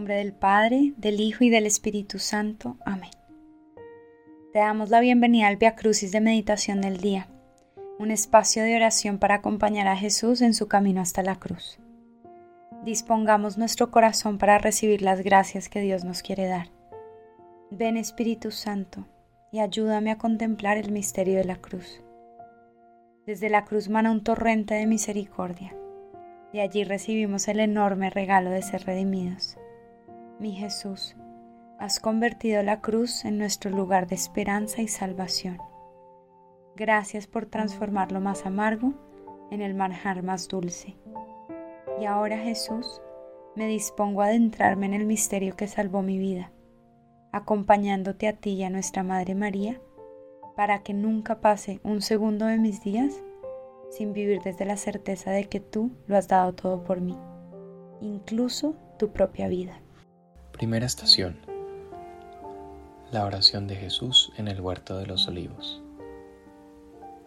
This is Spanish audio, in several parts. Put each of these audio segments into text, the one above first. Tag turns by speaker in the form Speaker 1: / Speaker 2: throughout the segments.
Speaker 1: Nombre del Padre, del Hijo y del Espíritu Santo. Amén. Te damos la bienvenida al Via Crucis de Meditación del Día, un espacio de oración para acompañar a Jesús en su camino hasta la cruz. Dispongamos nuestro corazón para recibir las gracias que Dios nos quiere dar. Ven Espíritu Santo y ayúdame a contemplar el misterio de la cruz. Desde la cruz mana un torrente de misericordia y allí recibimos el enorme regalo de ser redimidos. Mi Jesús, has convertido la cruz en nuestro lugar de esperanza y salvación. Gracias por transformar lo más amargo en el manjar más dulce. Y ahora Jesús, me dispongo a adentrarme en el misterio que salvó mi vida, acompañándote a ti y a nuestra Madre María, para que nunca pase un segundo de mis días sin vivir desde la certeza de que tú lo has dado todo por mí, incluso tu propia vida.
Speaker 2: Primera estación. La oración de Jesús en el huerto de los olivos.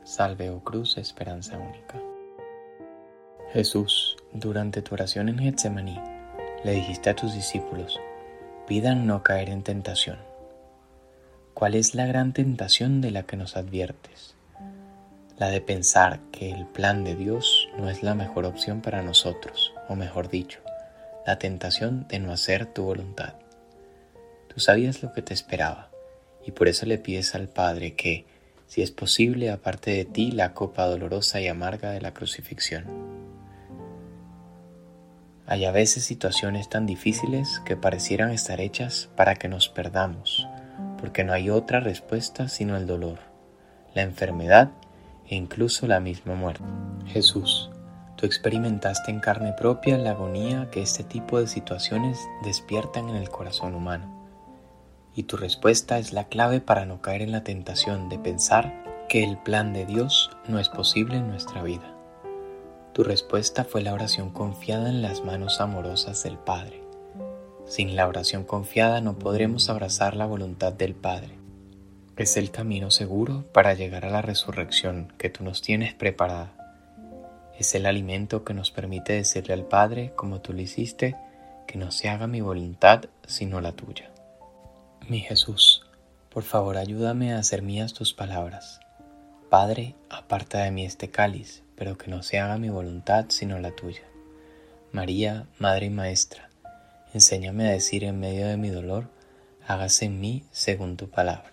Speaker 2: Salve, oh cruz, esperanza única. Jesús, durante tu oración en Getsemaní, le dijiste a tus discípulos, pidan no caer en tentación. ¿Cuál es la gran tentación de la que nos adviertes? la de pensar que el plan de Dios no es la mejor opción para nosotros, o mejor dicho, la tentación de no hacer tu voluntad. Tú sabías lo que te esperaba, y por eso le pides al Padre que, si es posible, aparte de ti la copa dolorosa y amarga de la crucifixión. Hay a veces situaciones tan difíciles que parecieran estar hechas para que nos perdamos, porque no hay otra respuesta sino el dolor, la enfermedad e incluso la misma muerte. Jesús, experimentaste en carne propia la agonía que este tipo de situaciones despiertan en el corazón humano. Y tu respuesta es la clave para no caer en la tentación de pensar que el plan de Dios no es posible en nuestra vida. Tu respuesta fue la oración confiada en las manos amorosas del Padre. Sin la oración confiada no podremos abrazar la voluntad del Padre es el camino seguro para llegar a la resurrección que tú nos tienes preparada. Es el alimento que nos permite decirle al Padre, como tú lo hiciste, que no se haga mi voluntad sino la tuya. Mi Jesús, por favor ayúdame a hacer mías tus palabras. Padre, aparta de mí este cáliz, pero que no se haga mi voluntad sino la tuya. María, Madre y Maestra, enséñame a decir en medio de mi dolor, hágase en mí según tu palabra.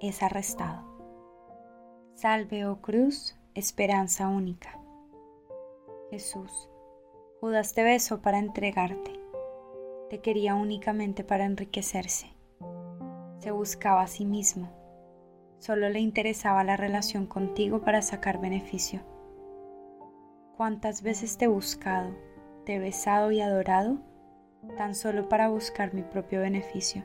Speaker 1: es arrestado. Salve, oh cruz, esperanza única. Jesús, Judas te besó para entregarte. Te quería únicamente para enriquecerse. Se buscaba a sí mismo. Solo le interesaba la relación contigo para sacar beneficio. ¿Cuántas veces te he buscado, te he besado y adorado tan solo para buscar mi propio beneficio?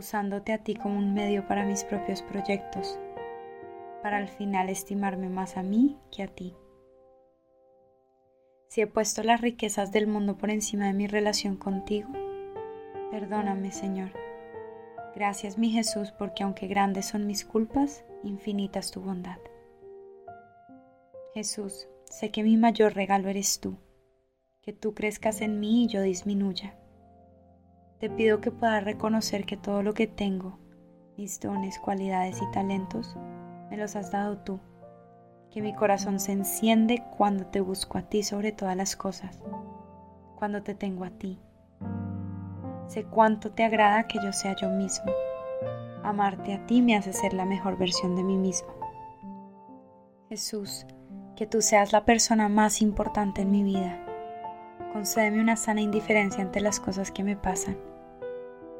Speaker 1: Usándote a ti como un medio para mis propios proyectos, para al final estimarme más a mí que a ti. Si he puesto las riquezas del mundo por encima de mi relación contigo, perdóname, Señor. Gracias, mi Jesús, porque aunque grandes son mis culpas, infinita es tu bondad. Jesús, sé que mi mayor regalo eres tú, que tú crezcas en mí y yo disminuya te pido que puedas reconocer que todo lo que tengo, mis dones, cualidades y talentos, me los has dado tú. Que mi corazón se enciende cuando te busco a ti sobre todas las cosas, cuando te tengo a ti. Sé cuánto te agrada que yo sea yo mismo. Amarte a ti me hace ser la mejor versión de mí mismo. Jesús, que tú seas la persona más importante en mi vida. Concédeme una sana indiferencia ante las cosas que me pasan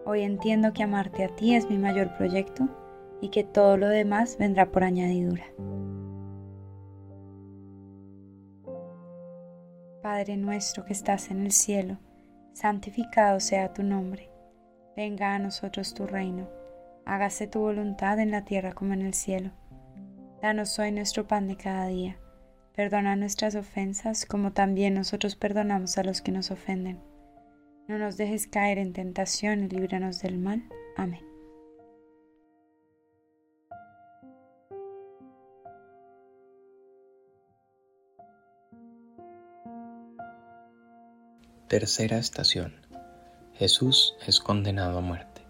Speaker 1: Hoy entiendo que amarte a ti es mi mayor proyecto y que todo lo demás vendrá por añadidura. Padre nuestro que estás en el cielo, santificado sea tu nombre. Venga a nosotros tu reino. Hágase tu voluntad en la tierra como en el cielo. Danos hoy nuestro pan de cada día. Perdona nuestras ofensas como también nosotros perdonamos a los que nos ofenden. No nos dejes caer en tentación y líbranos del mal. Amén.
Speaker 2: Tercera estación. Jesús es condenado a muerte.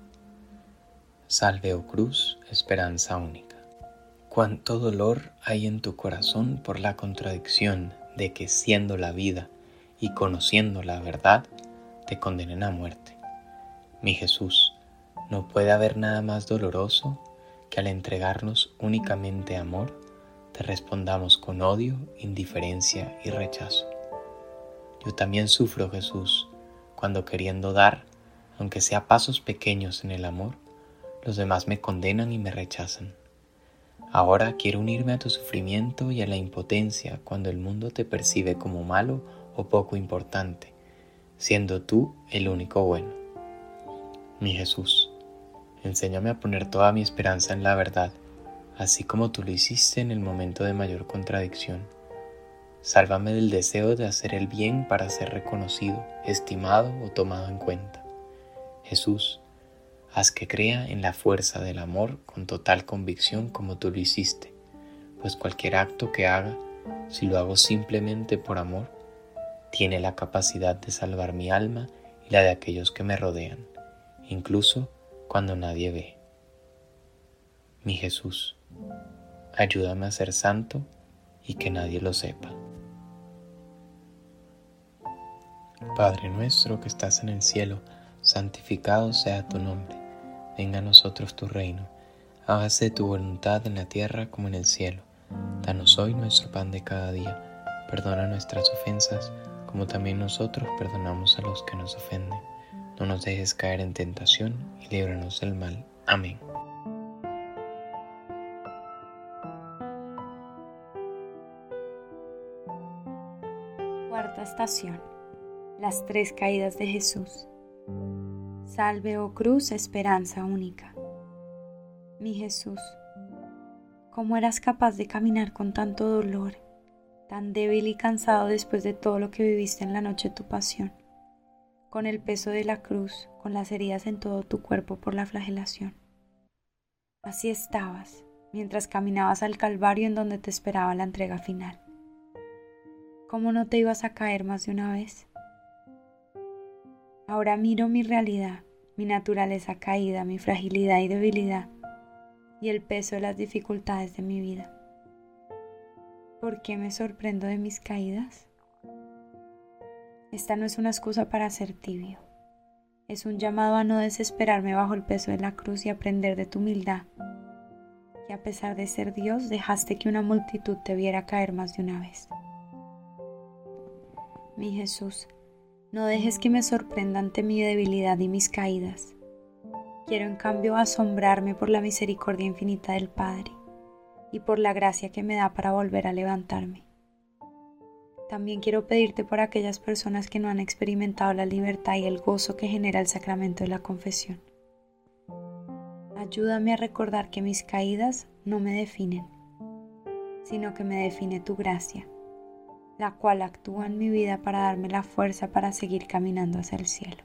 Speaker 2: Salve, oh cruz, esperanza única. Cuánto dolor hay en tu corazón por la contradicción de que siendo la vida y conociendo la verdad, te condenen a muerte. Mi Jesús, no puede haber nada más doloroso que al entregarnos únicamente amor, te respondamos con odio, indiferencia y rechazo. Yo también sufro, Jesús, cuando queriendo dar, aunque sea pasos pequeños en el amor, los demás me condenan y me rechazan. Ahora quiero unirme a tu sufrimiento y a la impotencia cuando el mundo te percibe como malo o poco importante, siendo tú el único bueno. Mi Jesús, enséñame a poner toda mi esperanza en la verdad, así como tú lo hiciste en el momento de mayor contradicción Sálvame del deseo de hacer el bien para ser reconocido, estimado o tomado en cuenta. Jesús, haz que crea en la fuerza del amor con total convicción como tú lo hiciste, pues cualquier acto que haga, si lo hago simplemente por amor, tiene la capacidad de salvar mi alma y la de aquellos que me rodean, incluso cuando nadie ve. Mi Jesús, ayúdame a ser santo y que nadie lo sepa. Padre nuestro que estás en el cielo, santificado sea tu nombre. Venga a nosotros tu reino. Hágase tu voluntad en la tierra como en el cielo. Danos hoy nuestro pan de cada día. Perdona nuestras ofensas, como también nosotros perdonamos a los que nos ofenden. No nos dejes caer en tentación y líbranos del mal. Amén.
Speaker 1: Cuarta estación las tres caídas de Jesús. Salve, oh cruz, esperanza única. Mi Jesús, ¿cómo eras capaz de caminar con tanto dolor, tan débil y cansado después de todo lo que viviste en la noche de tu pasión, con el peso de la cruz, con las heridas en todo tu cuerpo por la flagelación? Así estabas mientras caminabas al Calvario en donde te esperaba la entrega final. ¿Cómo no te ibas a caer más de una vez? Ahora miro mi realidad, mi naturaleza caída, mi fragilidad y debilidad y el peso de las dificultades de mi vida. ¿Por qué me sorprendo de mis caídas? Esta no es una excusa para ser tibio. Es un llamado a no desesperarme bajo el peso de la cruz y aprender de tu humildad, que a pesar de ser Dios dejaste que una multitud te viera caer más de una vez. Mi Jesús, no dejes que me sorprenda ante mi debilidad y mis caídas. Quiero en cambio asombrarme por la misericordia infinita del Padre y por la gracia que me da para volver a levantarme. También quiero pedirte por aquellas personas que no han experimentado la libertad y el gozo que genera el sacramento de la confesión. Ayúdame a recordar que mis caídas no me definen, sino que me define tu gracia la cual actúa en mi vida para darme la fuerza para seguir caminando hacia el cielo.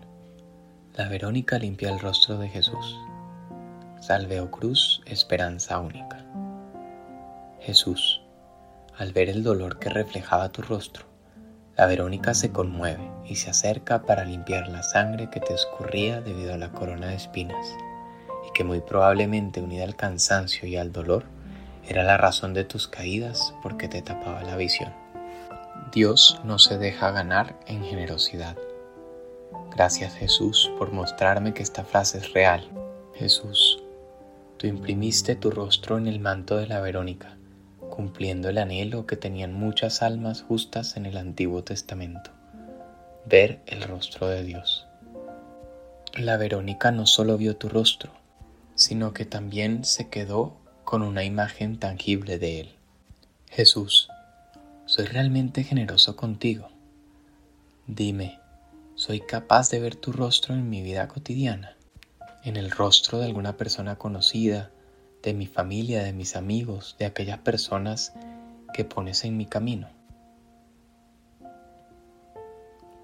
Speaker 2: La Verónica limpia el rostro de Jesús. Salve, oh cruz, esperanza única. Jesús, al ver el dolor que reflejaba tu rostro, la Verónica se conmueve y se acerca para limpiar la sangre que te escurría debido a la corona de espinas que muy probablemente unida al cansancio y al dolor, Era la razón de tus caídas porque te tapaba la visión. Dios no se deja ganar en generosidad. Gracias Jesús por mostrarme que esta frase es real. Jesús, tú imprimiste tu rostro en el manto de la Verónica, cumpliendo el anhelo que tenían muchas almas justas en el Antiguo Testamento, ver el rostro de Dios. La Verónica no solo vio tu rostro, sino que también se quedó con una imagen tangible de él. Jesús, soy realmente generoso contigo. Dime, ¿soy capaz de ver tu rostro en mi vida cotidiana? En el rostro de alguna persona conocida, de mi familia, de mis amigos, de aquellas personas que pones en mi camino.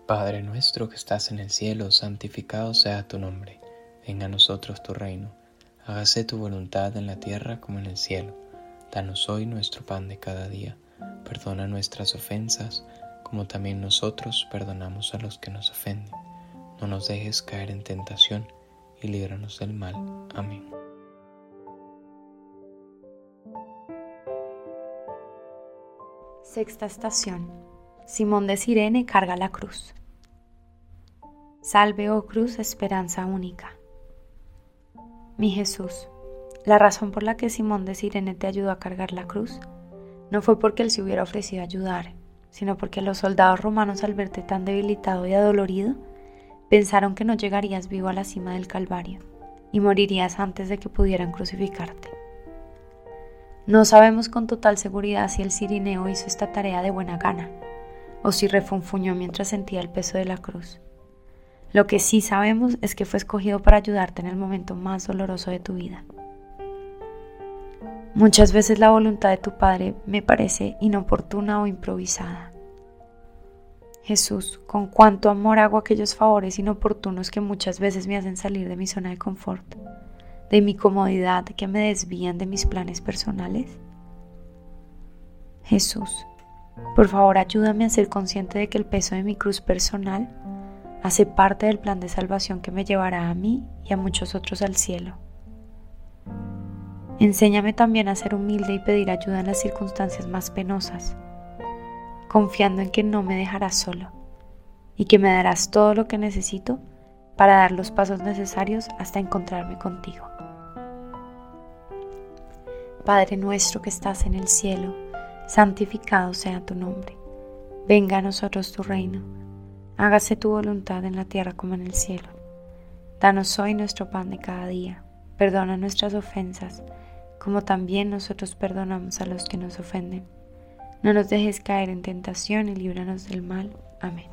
Speaker 2: Padre nuestro que estás en el cielo, santificado sea tu nombre. Venga a nosotros tu reino. Hágase tu voluntad en la tierra como en el cielo. Danos hoy nuestro pan de cada día Perdona nuestras ofensas, como también nosotros perdonamos a los que nos ofenden. No nos dejes caer en tentación y líbranos del mal. Amén.
Speaker 1: Sexta estación. Simón de Sirene carga la cruz. Salve, oh cruz, esperanza única. Mi Jesús, la razón por la que Simón de Sirene te ayudó a cargar la cruz no fue porque él se hubiera ofrecido a ayudar, sino porque los soldados romanos al verte tan debilitado y adolorido, pensaron que no llegarías vivo a la cima del Calvario y morirías antes de que pudieran crucificarte. No sabemos con total seguridad si el Cirineo hizo esta tarea de buena gana o si refunfuñó mientras sentía el peso de la cruz. Lo que sí sabemos es que fue escogido para ayudarte en el momento más doloroso de tu vida. Muchas veces la voluntad de tu Padre me parece inoportuna o improvisada. Jesús, con cuánto amor hago aquellos favores inoportunos que muchas veces me hacen salir de mi zona de confort, de mi comodidad que me desvían de mis planes personales. Jesús, por favor ayúdame a ser consciente de que el peso de mi cruz personal hace parte del plan de salvación que me llevará a mí y a muchos otros al cielo. Enséñame también a ser humilde y pedir ayuda en las circunstancias más penosas, confiando en que no me dejarás solo y que me darás todo lo que necesito para dar los pasos necesarios hasta encontrarme contigo. Padre nuestro que estás en el cielo, santificado sea tu nombre. Venga a nosotros tu reino. Hágase tu voluntad en la tierra como en el cielo. Danos hoy nuestro pan de cada día. Perdona nuestras ofensas como también nosotros perdonamos a los que nos ofenden. No nos dejes caer en tentación y líbranos del mal. Amén.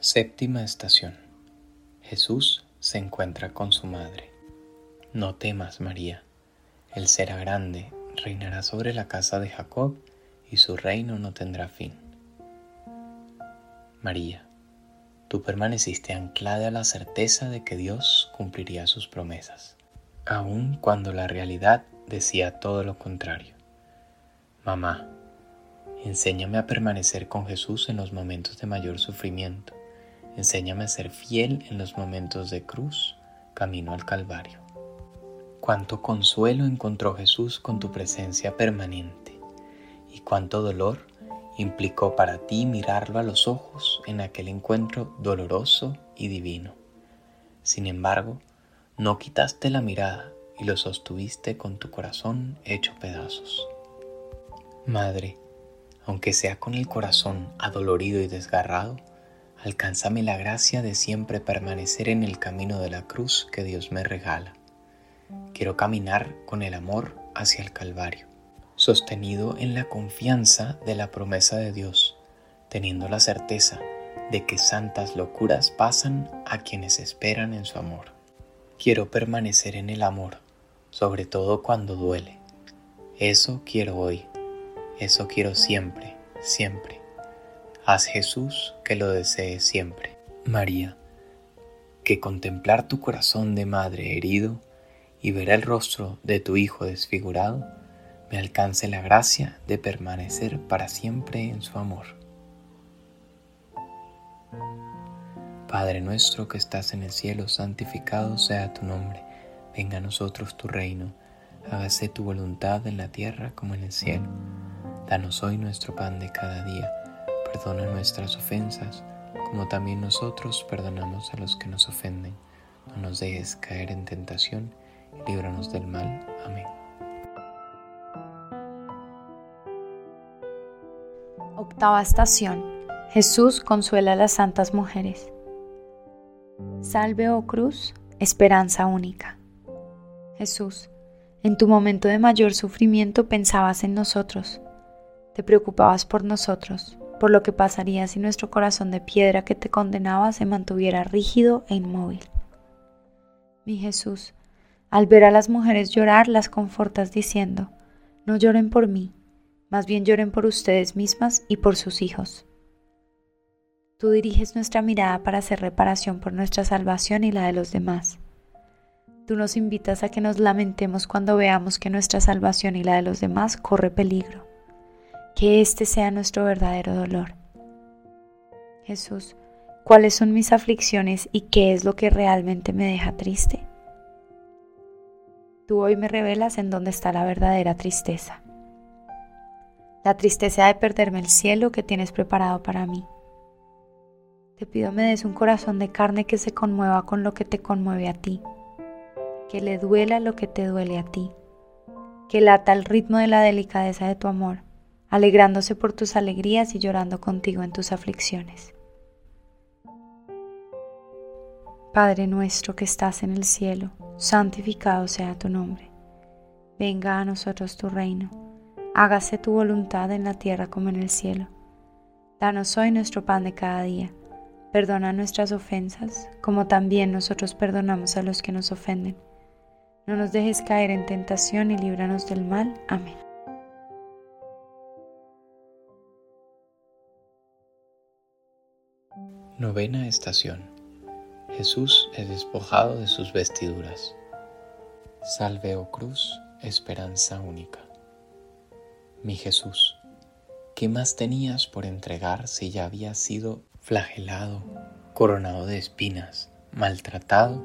Speaker 2: Séptima estación. Jesús se encuentra con su madre. No temas, María. Él será grande, reinará sobre la casa de Jacob y su reino no tendrá fin. María, tú permaneciste anclada a la certeza de que Dios cumpliría sus promesas, aun cuando la realidad decía todo lo contrario. Mamá, enséñame a permanecer con Jesús en los momentos de mayor sufrimiento. Enséñame a ser fiel en los momentos de cruz, camino al Calvario. Cuánto consuelo encontró Jesús con tu presencia permanente y cuánto dolor implicó para ti mirarlo a los ojos en aquel encuentro doloroso y divino. Sin embargo, no quitaste la mirada y lo sostuviste con tu corazón hecho pedazos. Madre, aunque sea con el corazón adolorido y desgarrado, alcánzame la gracia de siempre permanecer en el camino de la cruz que Dios me regala. Quiero caminar con el amor hacia el Calvario sostenido en la confianza de la promesa de Dios, teniendo la certeza de que santas locuras pasan a quienes esperan en su amor. Quiero permanecer en el amor, sobre todo cuando duele. Eso quiero hoy, eso quiero siempre, siempre. Haz Jesús que lo desee siempre. María, que contemplar tu corazón de madre herido y ver el rostro de tu Hijo desfigurado me alcance la gracia de permanecer para siempre en su amor. Padre nuestro que estás en el cielo, santificado sea tu nombre Venga a nosotros tu reino, hágase tu voluntad en la tierra como en el cielo. Danos hoy nuestro pan de cada día, perdona nuestras ofensas, como también nosotros perdonamos a los que nos ofenden. No nos dejes caer en tentación y líbranos del mal. Amén.
Speaker 1: Octava estación. Jesús consuela a las santas mujeres. Salve, oh cruz, esperanza única. Jesús, en tu momento de mayor sufrimiento pensabas en nosotros, te preocupabas por nosotros, por lo que pasaría si nuestro corazón de piedra que te condenaba se mantuviera rígido e inmóvil. Mi Jesús, al ver a las mujeres llorar, las confortas diciendo, no lloren por mí, más bien lloren por ustedes mismas y por sus hijos. Tú diriges nuestra mirada para hacer reparación por nuestra salvación y la de los demás. Tú nos invitas a que nos lamentemos cuando veamos que nuestra salvación y la de los demás corre peligro. Que este sea nuestro verdadero dolor. Jesús, ¿cuáles son mis aflicciones y qué es lo que realmente me deja triste? Tú hoy me revelas en dónde está la verdadera tristeza. La tristeza de perderme el cielo que tienes preparado para mí. Te pido me des un corazón de carne que se conmueva con lo que te conmueve a ti que le duela lo que te duele a ti, que lata el ritmo de la delicadeza de tu amor, alegrándose por tus alegrías y llorando contigo en tus aflicciones. Padre nuestro que estás en el cielo, santificado sea tu nombre. Venga a nosotros tu reino, hágase tu voluntad en la tierra como en el cielo. Danos hoy nuestro pan de cada día. Perdona nuestras ofensas, como también nosotros perdonamos a los que nos ofenden no nos dejes caer en tentación y líbranos del mal. Amén.
Speaker 2: Novena estación. Jesús es despojado de sus vestiduras. Salve, oh cruz, esperanza única. Mi Jesús, ¿qué más tenías por entregar si ya habías sido flagelado, coronado de espinas, maltratado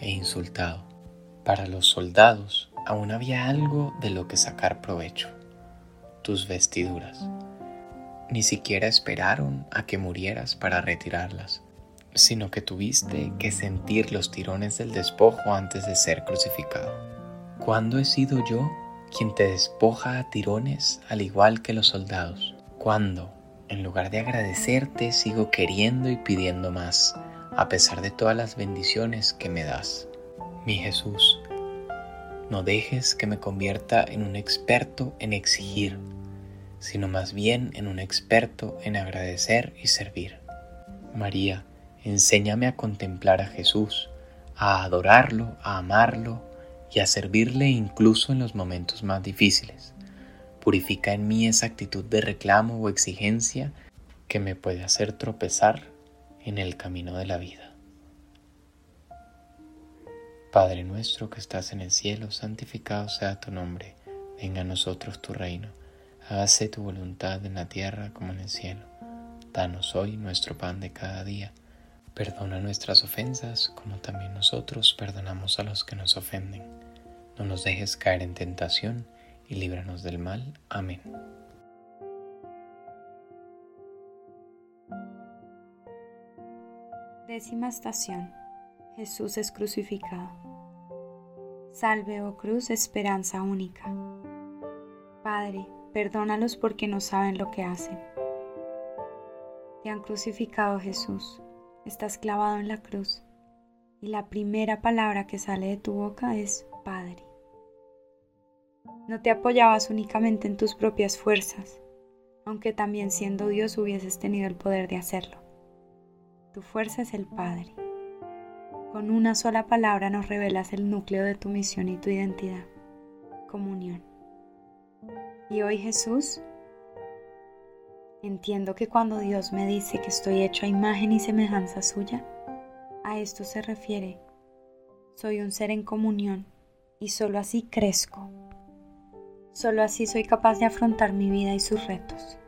Speaker 2: e insultado? Para los soldados aún había algo de lo que sacar provecho, tus vestiduras. Ni siquiera esperaron a que murieras para retirarlas, sino que tuviste que sentir los tirones del despojo antes de ser crucificado. ¿Cuándo he sido yo quien te despoja a tirones al igual que los soldados? ¿Cuándo, en lugar de agradecerte, sigo queriendo y pidiendo más, a pesar de todas las bendiciones que me das? Mi Jesús, no dejes que me convierta en un experto en exigir, sino más bien en un experto en agradecer y servir. María, enséñame a contemplar a Jesús, a adorarlo, a amarlo y a servirle incluso en los momentos más difíciles. Purifica en mí esa actitud de reclamo o exigencia que me puede hacer tropezar en el camino de la vida. Padre nuestro que estás en el cielo, santificado sea tu nombre, venga a nosotros tu reino, hágase tu voluntad en la tierra como en el cielo. Danos hoy nuestro pan de cada día. Perdona nuestras ofensas como también nosotros perdonamos a los que nos ofenden. No nos dejes caer en tentación y líbranos del mal. Amén.
Speaker 1: Décima estación Jesús es crucificado. Salve, oh cruz, esperanza única. Padre, perdónalos porque no saben lo que hacen. Te han crucificado Jesús, estás clavado en la cruz y la primera palabra que sale de tu boca es Padre. No te apoyabas únicamente en tus propias fuerzas, aunque también siendo Dios hubieses tenido el poder de hacerlo. Tu fuerza es el Padre. Con una sola palabra nos revelas el núcleo de tu misión y tu identidad. Comunión. Y hoy Jesús, entiendo que cuando Dios me dice que estoy hecho a imagen y semejanza suya, a esto se refiere. Soy un ser en comunión y solo así crezco. Solo así soy capaz de afrontar mi vida y sus retos.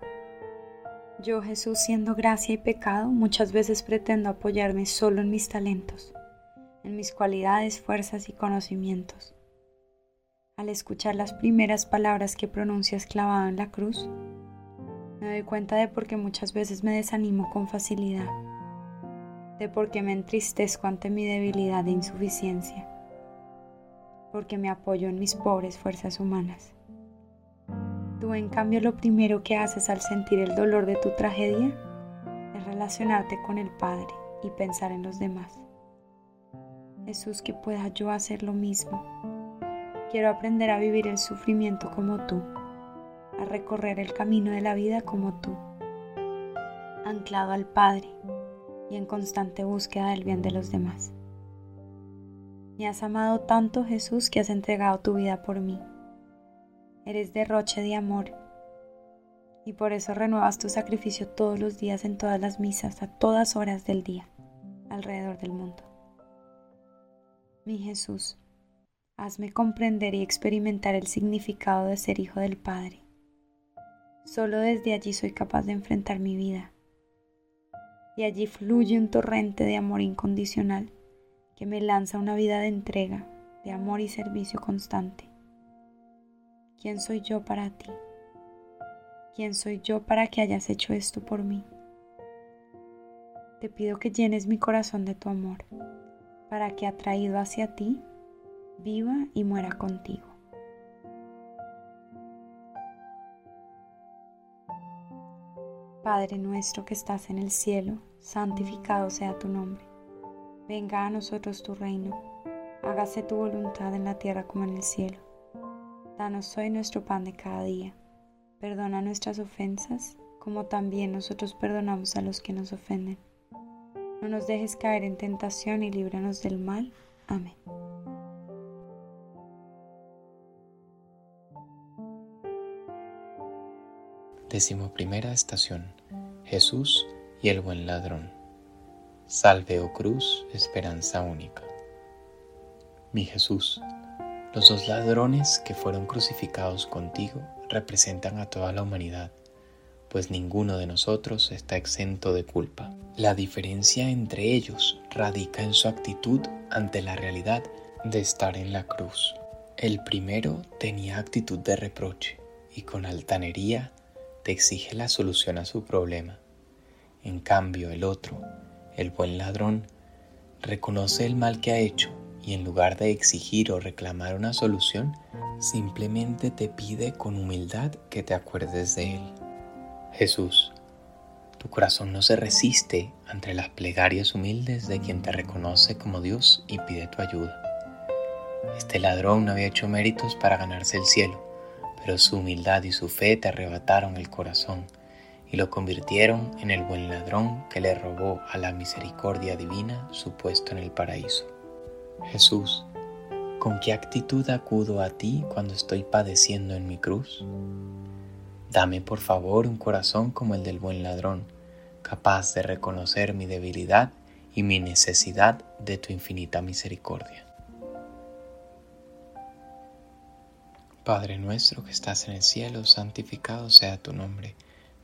Speaker 1: Yo, Jesús, siendo gracia y pecado, muchas veces pretendo apoyarme solo en mis talentos en mis cualidades, fuerzas y conocimientos. Al escuchar las primeras palabras que pronuncias clavado en la cruz, me doy cuenta de por qué muchas veces me desanimo con facilidad, de por qué me entristezco ante mi debilidad e insuficiencia, porque me apoyo en mis pobres fuerzas humanas. Tú, en cambio, lo primero que haces al sentir el dolor de tu tragedia es relacionarte con el Padre y pensar en los demás. Jesús, que pueda yo hacer lo mismo. Quiero aprender a vivir el sufrimiento como tú a recorrer el camino de la vida como tú, anclado al Padre y en constante búsqueda del bien de los demás. Me has amado tanto Jesús que has entregado tu vida por mí. Eres derroche de amor y por eso renuevas tu sacrificio todos los días en todas las misas, a todas horas del día, alrededor del mundo. Mi Jesús, hazme comprender y experimentar el significado de ser hijo del Padre Solo desde allí soy capaz de enfrentar mi vida. Y allí fluye un torrente de amor incondicional que me lanza una vida de entrega, de amor y servicio constante. ¿Quién soy yo para ti? ¿Quién soy yo para que hayas hecho esto por mí? Te pido que llenes mi corazón de tu amor, para que atraído hacia ti, viva y muera contigo. Padre nuestro que estás en el cielo, santificado sea tu nombre. Venga a nosotros tu reino. Hágase tu voluntad en la tierra como en el cielo. Danos hoy nuestro pan de cada día. Perdona nuestras ofensas, como también nosotros perdonamos a los que nos ofenden. No nos dejes caer en tentación y líbranos del mal. Amén.
Speaker 2: Decimoprimera estación. Jesús y el buen ladrón. Salve, oh cruz, esperanza única. Mi Jesús, los dos ladrones que fueron crucificados contigo representan a toda la humanidad, pues ninguno de nosotros está exento de culpa. La diferencia entre ellos radica en su actitud ante la realidad de estar en la cruz. El primero tenía actitud de reproche y con altanería exige la solución a su problema. En cambio, el otro, el buen ladrón, reconoce el mal que ha hecho y en lugar de exigir o reclamar una solución, simplemente te pide con humildad que te acuerdes de él. Jesús, tu corazón no se resiste ante las plegarias humildes de quien te reconoce como Dios y pide tu ayuda. Este ladrón no había hecho méritos para ganarse el cielo pero su humildad y su fe te arrebataron el corazón y lo convirtieron en el buen ladrón que le robó a la misericordia divina su puesto en el paraíso. Jesús, ¿con qué actitud acudo a ti cuando estoy padeciendo en mi cruz? Dame por favor un corazón como el del buen ladrón, capaz de reconocer mi debilidad y mi necesidad de tu infinita misericordia. Padre nuestro que estás en el cielo, santificado sea tu nombre,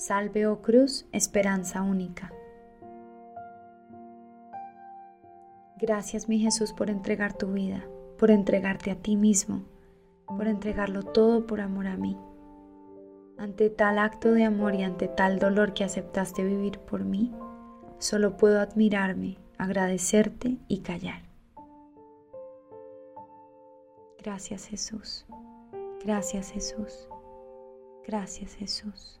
Speaker 1: Salve, oh cruz, esperanza única. Gracias, mi Jesús, por entregar tu vida, por entregarte a ti mismo, por entregarlo todo por amor a mí. Ante tal acto de amor y ante tal dolor que aceptaste vivir por mí, solo puedo admirarme, agradecerte y callar. Gracias, Jesús. Gracias Jesús. Gracias Jesús.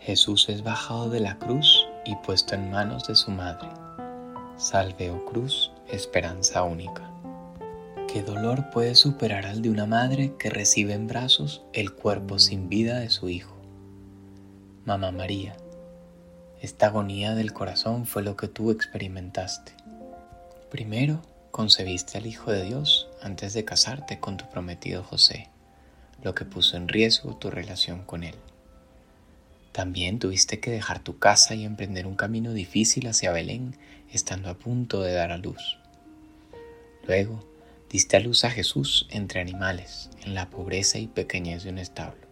Speaker 2: Jesús es bajado de la cruz y puesto en manos de su madre. Salve, oh cruz, esperanza única. ¿Qué dolor puede superar al de una madre que recibe en brazos el cuerpo sin vida de su hijo? Mamá María, esta agonía del corazón fue lo que tú experimentaste. Primero concebiste al Hijo de Dios antes de casarte con tu prometido José, lo que puso en riesgo tu relación con él. También tuviste que dejar tu casa y emprender un camino difícil hacia Belén, estando a punto de dar a luz. Luego, diste a luz a Jesús entre animales, en la pobreza y pequeñez de un establo.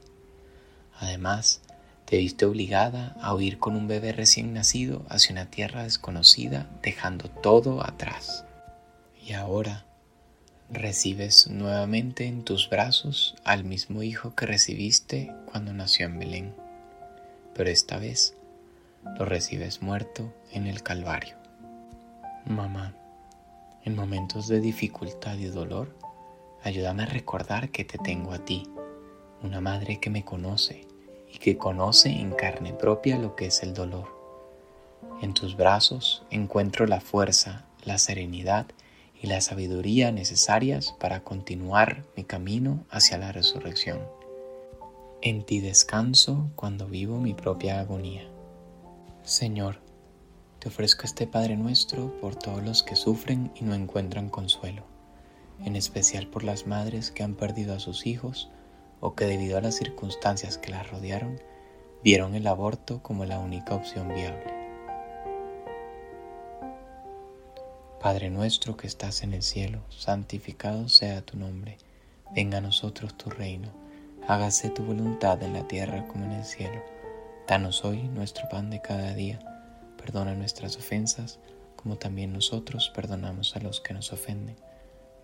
Speaker 2: Además, te viste obligada a huir con un bebé recién nacido hacia una tierra desconocida, dejando todo atrás. Y ahora recibes nuevamente en tus brazos al mismo hijo que recibiste cuando nació en Belén pero esta vez lo recibes muerto en el Calvario. Mamá, en momentos de dificultad y dolor, ayúdame a recordar que te tengo a ti, una madre que me conoce y que conoce en carne propia lo que es el dolor. En tus brazos encuentro la fuerza, la serenidad y la sabiduría necesarias para continuar mi camino hacia la resurrección. En ti descanso cuando vivo mi propia agonía. Señor, te ofrezco este Padre nuestro por todos los que sufren y no encuentran consuelo, en especial por las madres que han perdido a sus hijos o que debido a las circunstancias que las rodearon, vieron el aborto como la única opción viable. Padre nuestro que estás en el cielo, santificado sea tu nombre, venga a nosotros tu reino hágase tu voluntad en la tierra como en el cielo. Danos hoy nuestro pan de cada día. Perdona nuestras ofensas, como también nosotros perdonamos a los que nos ofenden.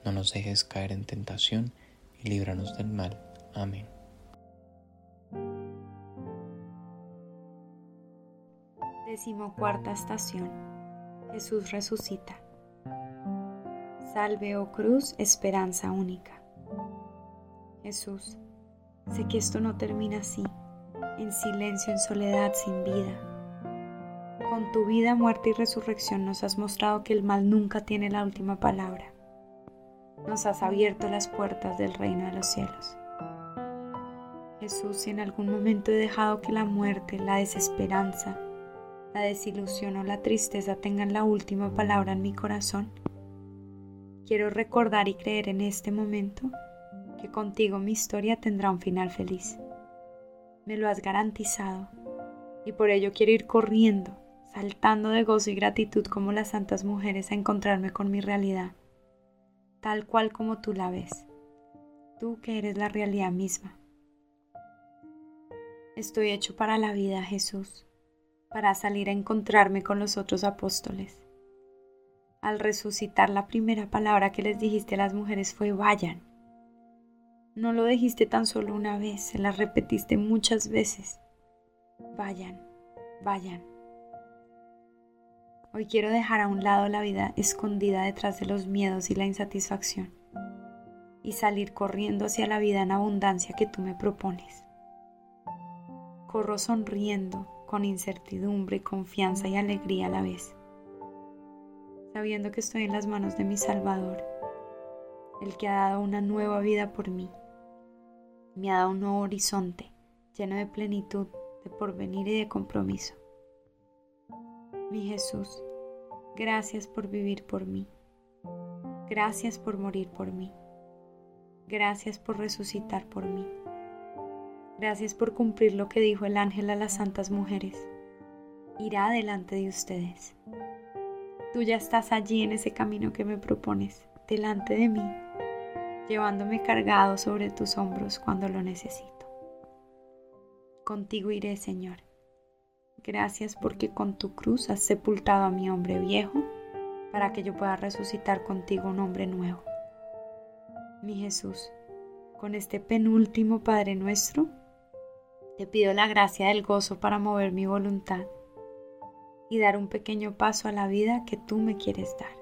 Speaker 2: No nos dejes caer en tentación y líbranos del mal. Amén.
Speaker 1: Decimocuarta estación. Jesús resucita. Salve, oh cruz, esperanza única. Jesús, Sé que esto no termina así, en silencio, en soledad, sin vida. Con tu vida, muerte y resurrección nos has mostrado que el mal nunca tiene la última palabra. Nos has abierto las puertas del reino de los cielos. Jesús, si en algún momento he dejado que la muerte, la desesperanza, la desilusión o la tristeza tengan la última palabra en mi corazón, quiero recordar y creer en este momento que contigo mi historia tendrá un final feliz. Me lo has garantizado y por ello quiero ir corriendo, saltando de gozo y gratitud como las santas mujeres a encontrarme con mi realidad, tal cual como tú la ves, tú que eres la realidad misma. Estoy hecho para la vida, Jesús, para salir a encontrarme con los otros apóstoles. Al resucitar la primera palabra que les dijiste a las mujeres fue vayan no lo dijiste tan solo una vez, se la repetiste muchas veces. Vayan, vayan. Hoy quiero dejar a un lado la vida escondida detrás de los miedos y la insatisfacción y salir corriendo hacia la vida en abundancia que tú me propones. Corro sonriendo, con incertidumbre, confianza y alegría a la vez, sabiendo que estoy en las manos de mi Salvador, el que ha dado una nueva vida por mí me ha dado un nuevo horizonte lleno de plenitud, de porvenir y de compromiso. Mi Jesús, gracias por vivir por mí. Gracias por morir por mí. Gracias por resucitar por mí. Gracias por cumplir lo que dijo el ángel a las santas mujeres. Irá delante de ustedes. Tú ya estás allí en ese camino que me propones, delante de mí llevándome cargado sobre tus hombros cuando lo necesito. Contigo iré, Señor. Gracias porque con tu cruz has sepultado a mi hombre viejo para que yo pueda resucitar contigo un hombre nuevo. Mi Jesús, con este penúltimo Padre nuestro, te pido la gracia del gozo para mover mi voluntad y dar un pequeño paso a la vida que tú me quieres dar.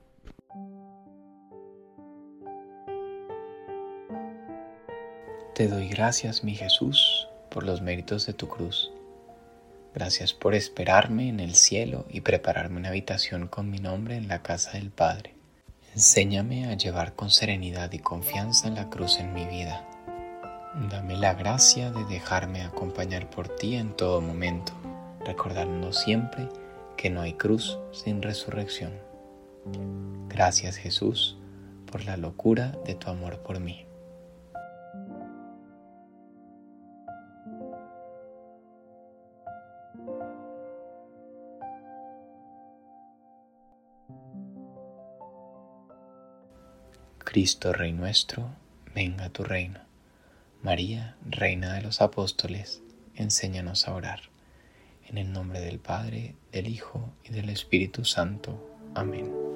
Speaker 2: Te doy gracias, mi Jesús, por los méritos de tu cruz. Gracias por esperarme en el cielo y prepararme una habitación con mi nombre en la casa del Padre. Enséñame a llevar con serenidad y confianza la cruz en mi vida. Dame la gracia de dejarme acompañar por ti en todo momento, recordando siempre que no hay cruz sin resurrección. Gracias Jesús por la locura de tu amor por mí. Cristo Rey nuestro, venga tu reino. María, Reina de los Apóstoles, enséñanos a orar. En el nombre del Padre, del Hijo y del Espíritu Santo. Amén.